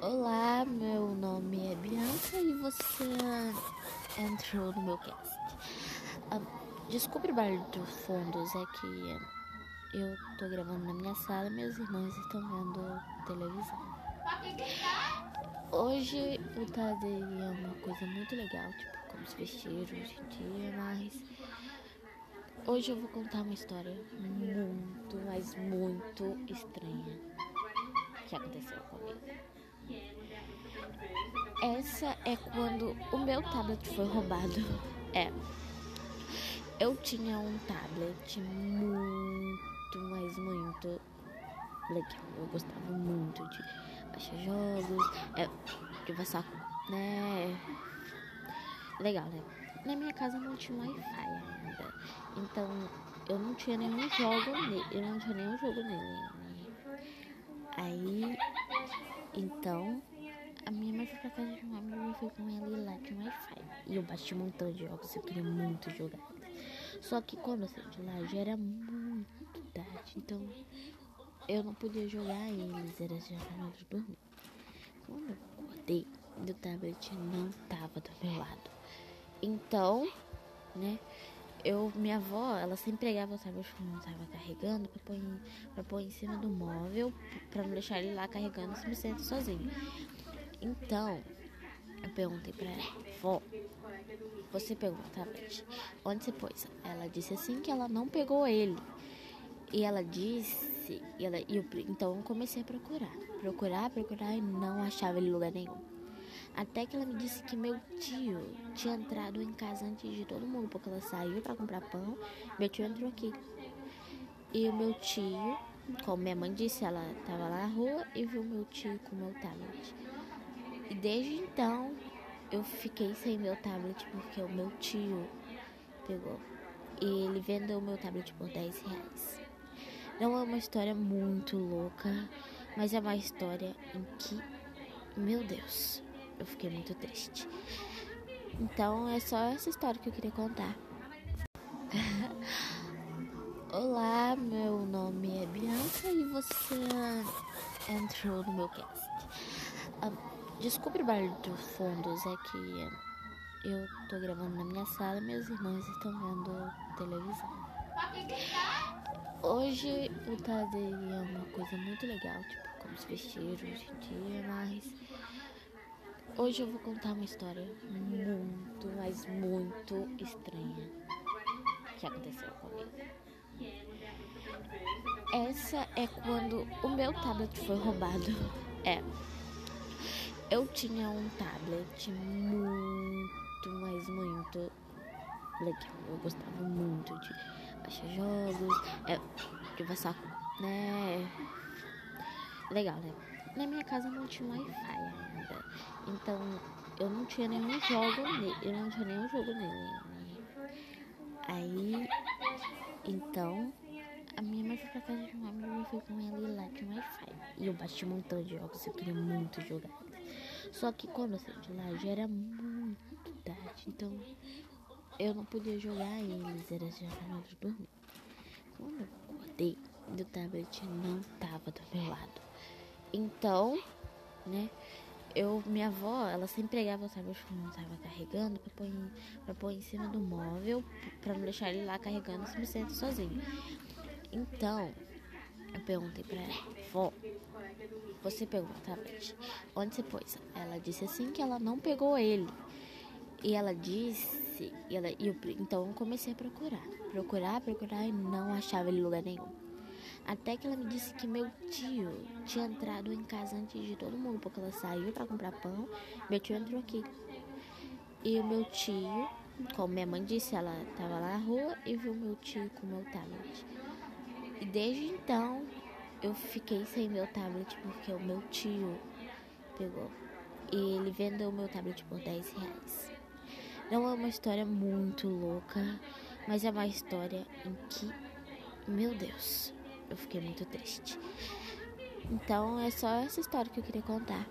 Olá, meu nome é Bianca e você entrou no meu cast. Ah, desculpe o barulho de fundos, é que eu tô gravando na minha sala e meus irmãos estão vendo televisão. Hoje o Tadei é uma coisa muito legal, tipo, como se vestir hoje em dia, mas hoje eu vou contar uma história muito, mas muito estranha que aconteceu comigo. Essa é quando o meu tablet foi roubado. É. Eu tinha um tablet muito, mas muito legal. Eu gostava muito de baixar jogos, é, de passar, né? Legal, né? Na minha casa não tinha Wi-Fi ainda. Então eu não tinha nenhum jogo nele. Eu não tinha nenhum jogo nele. Aí então a minha mãe foi pra casa de uma amiga e foi com ela e lá tinha Wi-Fi. E eu bati um montão de jogos, eu queria muito jogar. Só que quando eu saí de lá já era muito tarde. Então eu não podia jogar eles, era já na hora de dormir. Quando eu acordei, meu tablet não tava do meu lado. Então, né, eu, minha avó, ela sempre pegava o tablet quando não tava carregando pra pôr, em, pra pôr em cima do móvel, pra não deixar ele lá carregando 100% sozinho. Então, eu perguntei pra ela, vó, você pegou o tablet? Onde você pôs? Ela disse assim que ela não pegou ele. E ela disse, e ela, e eu, então eu comecei a procurar, procurar, procurar e não achava ele em lugar nenhum. Até que ela me disse que meu tio tinha entrado em casa antes de todo mundo, porque ela saiu para comprar pão. Meu tio entrou aqui. E o meu tio, como minha mãe disse, ela estava lá na rua e viu meu tio com meu tablet. E desde então eu fiquei sem meu tablet porque o meu tio pegou. E ele vendeu meu tablet por 10 reais. Não é uma história muito louca, mas é uma história em que, meu Deus, eu fiquei muito triste. Então é só essa história que eu queria contar. Olá, meu nome é Bianca e você entrou no meu cast. Ah, desculpe o barulho de fundos, é que eu tô gravando na minha sala e meus irmãos estão vendo televisão. Hoje o Tadei é uma coisa muito legal, tipo, como se vestir hoje em dia, mas hoje eu vou contar uma história muito, mas muito estranha que aconteceu comigo. Essa é quando o meu tablet foi roubado. É. Eu tinha um tablet muito, mas muito legal. Eu gostava muito de baixar jogos, é, de passar, né? Legal, né? Na minha casa não tinha Wi-Fi ainda. Então eu não tinha nenhum jogo nele. Eu não tinha nenhum jogo nele. Aí então a minha mãe foi pra casa de uma amiga e foi com ela e lá tinha Wi-Fi. E eu bati um montão de jogos, eu queria muito jogar. Só que quando eu saí de lá já era muito tarde. Então eu não podia jogar eles, era já na hora de dormir. Quando eu acordei, meu tablet não tava do meu lado. Então, né, eu, minha avó, ela sempre pegava o tablet quando não tava carregando pra pôr, em, pra pôr em cima do móvel, pra não deixar ele lá carregando 100% sozinho. Então, eu perguntei pra ela, vó, você pegou o tablet? Onde você pôs? Ela disse assim que ela não pegou ele. E ela disse, e ela, e eu, então eu comecei a procurar, procurar, procurar e não achava ele em lugar nenhum. Até que ela me disse que meu tio tinha entrado em casa antes de todo mundo, porque ela saiu para comprar pão. Meu tio entrou aqui. E o meu tio, como minha mãe disse, ela estava lá na rua e viu meu tio com meu tablet. E desde então eu fiquei sem meu tablet porque o meu tio pegou. E ele vendeu meu tablet por 10 reais. Não é uma história muito louca, mas é uma história em que, meu Deus, eu fiquei muito triste. Então é só essa história que eu queria contar.